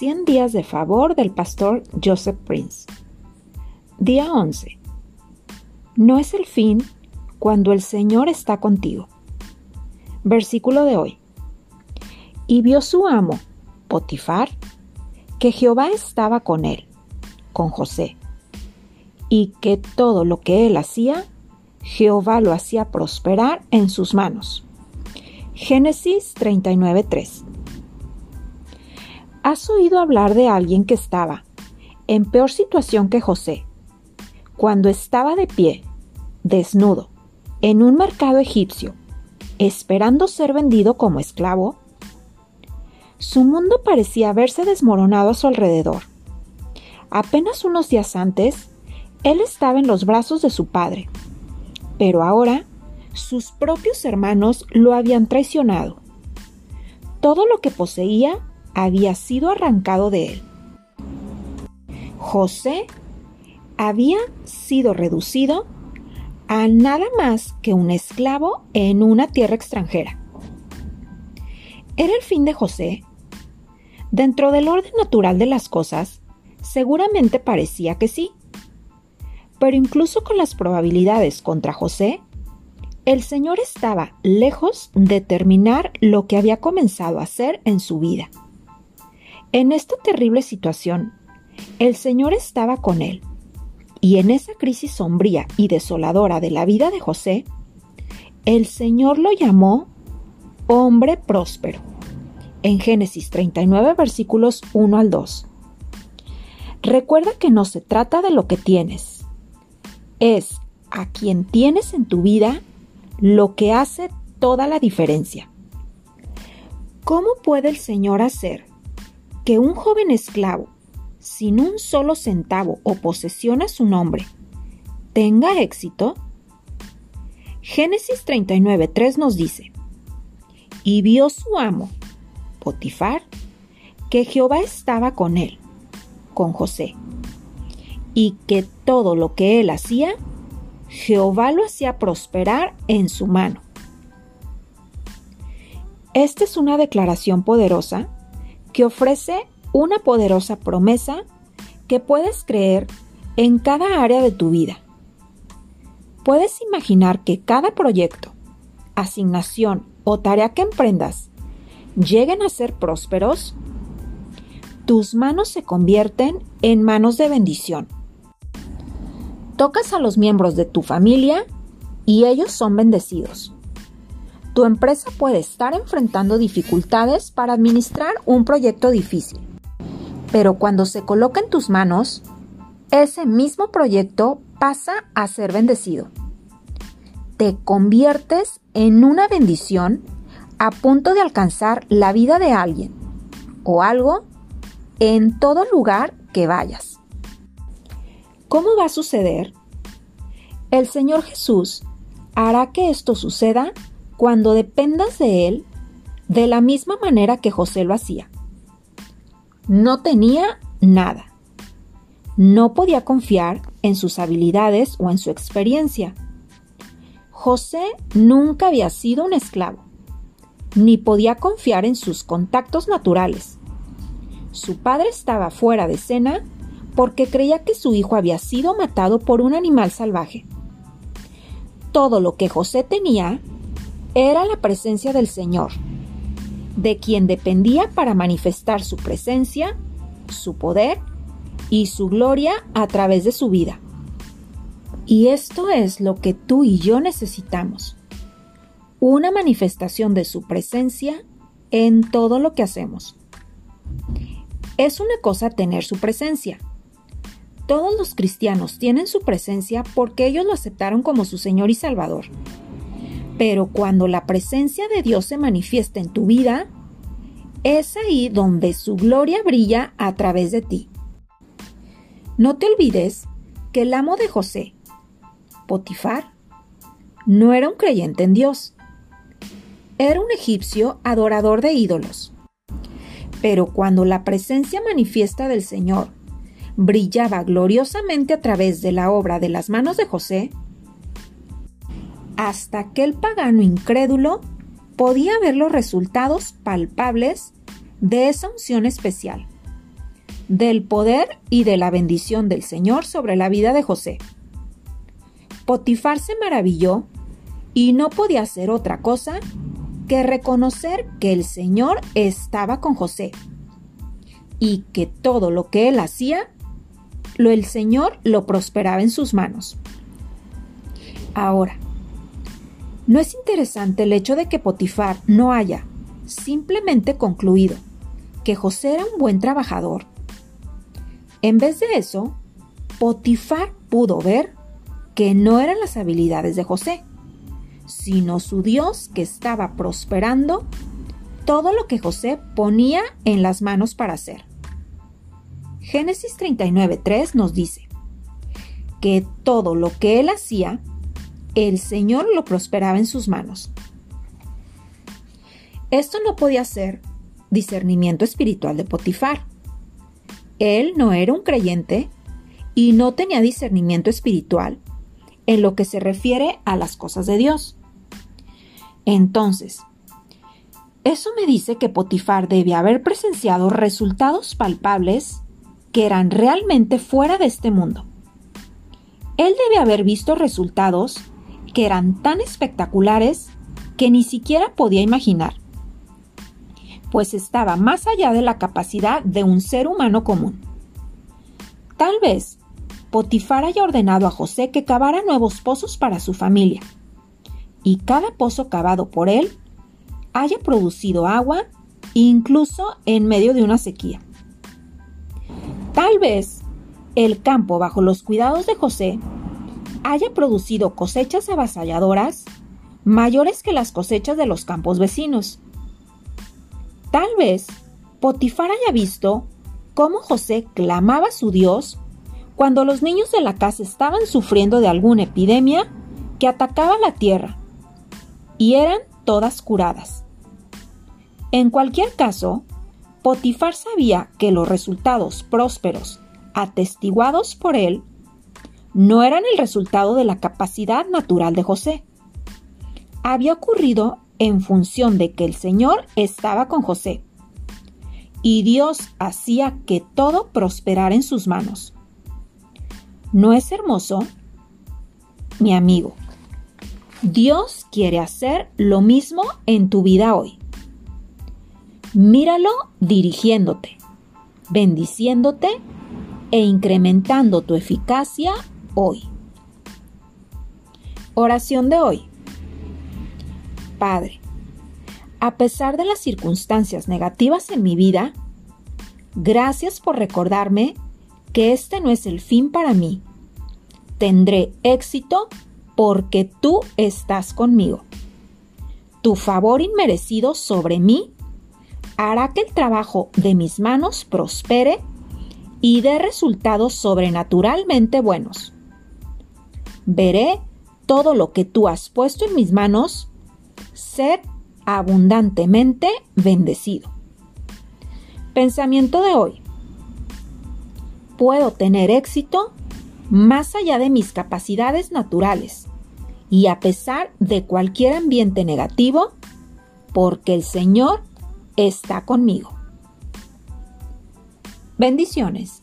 100 días de favor del pastor Joseph Prince. Día 11. No es el fin cuando el Señor está contigo. Versículo de hoy. Y vio su amo, Potifar, que Jehová estaba con él, con José, y que todo lo que él hacía, Jehová lo hacía prosperar en sus manos. Génesis 39:3 ¿Has oído hablar de alguien que estaba en peor situación que José, cuando estaba de pie, desnudo, en un mercado egipcio, esperando ser vendido como esclavo? Su mundo parecía haberse desmoronado a su alrededor. Apenas unos días antes, él estaba en los brazos de su padre, pero ahora sus propios hermanos lo habían traicionado. Todo lo que poseía había sido arrancado de él. José había sido reducido a nada más que un esclavo en una tierra extranjera. ¿Era el fin de José? Dentro del orden natural de las cosas, seguramente parecía que sí. Pero incluso con las probabilidades contra José, el Señor estaba lejos de terminar lo que había comenzado a hacer en su vida. En esta terrible situación, el Señor estaba con él, y en esa crisis sombría y desoladora de la vida de José, el Señor lo llamó hombre próspero, en Génesis 39 versículos 1 al 2. Recuerda que no se trata de lo que tienes, es a quien tienes en tu vida lo que hace toda la diferencia. ¿Cómo puede el Señor hacer que un joven esclavo, sin un solo centavo o posesión a su nombre, tenga éxito? Génesis 39.3 nos dice, y vio su amo, Potifar, que Jehová estaba con él, con José, y que todo lo que él hacía, Jehová lo hacía prosperar en su mano. Esta es una declaración poderosa que ofrece una poderosa promesa que puedes creer en cada área de tu vida. Puedes imaginar que cada proyecto, asignación o tarea que emprendas lleguen a ser prósperos. Tus manos se convierten en manos de bendición. Tocas a los miembros de tu familia y ellos son bendecidos. Tu empresa puede estar enfrentando dificultades para administrar un proyecto difícil, pero cuando se coloca en tus manos, ese mismo proyecto pasa a ser bendecido. Te conviertes en una bendición a punto de alcanzar la vida de alguien o algo en todo lugar que vayas. ¿Cómo va a suceder? El Señor Jesús hará que esto suceda cuando dependas de Él de la misma manera que José lo hacía. No tenía nada. No podía confiar en sus habilidades o en su experiencia. José nunca había sido un esclavo, ni podía confiar en sus contactos naturales. Su padre estaba fuera de escena porque creía que su hijo había sido matado por un animal salvaje. Todo lo que José tenía era la presencia del Señor, de quien dependía para manifestar su presencia, su poder y su gloria a través de su vida. Y esto es lo que tú y yo necesitamos. Una manifestación de su presencia en todo lo que hacemos. Es una cosa tener su presencia. Todos los cristianos tienen su presencia porque ellos lo aceptaron como su Señor y Salvador. Pero cuando la presencia de Dios se manifiesta en tu vida, es ahí donde su gloria brilla a través de ti. No te olvides que el amo de José, Potifar, no era un creyente en Dios. Era un egipcio adorador de ídolos. Pero cuando la presencia manifiesta del Señor brillaba gloriosamente a través de la obra de las manos de José, hasta aquel pagano incrédulo podía ver los resultados palpables de esa unción especial. del poder y de la bendición del Señor sobre la vida de José. Potifar se maravilló y no podía hacer otra cosa que reconocer que el Señor estaba con José y que todo lo que él hacía, lo el Señor lo prosperaba en sus manos. Ahora, ¿no es interesante el hecho de que Potifar no haya simplemente concluido que José era un buen trabajador? En vez de eso, Potifar pudo ver que no eran las habilidades de José, sino su Dios que estaba prosperando todo lo que José ponía en las manos para hacer. Génesis 39.3 nos dice que todo lo que él hacía, el Señor lo prosperaba en sus manos. Esto no podía ser discernimiento espiritual de Potifar. Él no era un creyente y no tenía discernimiento espiritual en lo que se refiere a las cosas de Dios. Entonces, eso me dice que Potifar debe haber presenciado resultados palpables que eran realmente fuera de este mundo. Él debe haber visto resultados que eran tan espectaculares que ni siquiera podía imaginar, pues estaba más allá de la capacidad de un ser humano común. Tal vez Potifar haya ordenado a José que cavara nuevos pozos para su familia, y cada pozo cavado por él haya producido agua incluso en medio de una sequía. Tal vez el campo bajo los cuidados de José haya producido cosechas avasalladoras mayores que las cosechas de los campos vecinos. Tal vez Potifar haya visto cómo José clamaba a su Dios cuando los niños de la casa estaban sufriendo de alguna epidemia que atacaba la tierra, y eran todas curadas. En cualquier caso, Potifar sabía que los resultados prósperos atestiguados por él no eran el resultado de la capacidad natural de José. Había ocurrido en función de que el Señor estaba con José, y Dios hacía que todo prosperara en sus manos. ¿No es hermoso? Mi amigo, Dios quiere hacer lo mismo en tu vida hoy. Míralo dirigiéndote, bendiciéndote e incrementando tu eficacia hoy. Oración de hoy. Padre, a pesar de las circunstancias negativas en mi vida, gracias por recordarme que este no es el fin para mí. Tendré éxito porque tú estás conmigo. Tu favor inmerecido sobre mí hará que el trabajo de mis manos prospere y dé resultados sobrenaturalmente buenos. Veré todo lo que tú has puesto en mis manos ser abundantemente bendecido. Pensamiento de hoy puedo tener éxito más allá de mis capacidades naturales y a pesar de cualquier ambiente negativo, porque el Señor está conmigo. Bendiciones.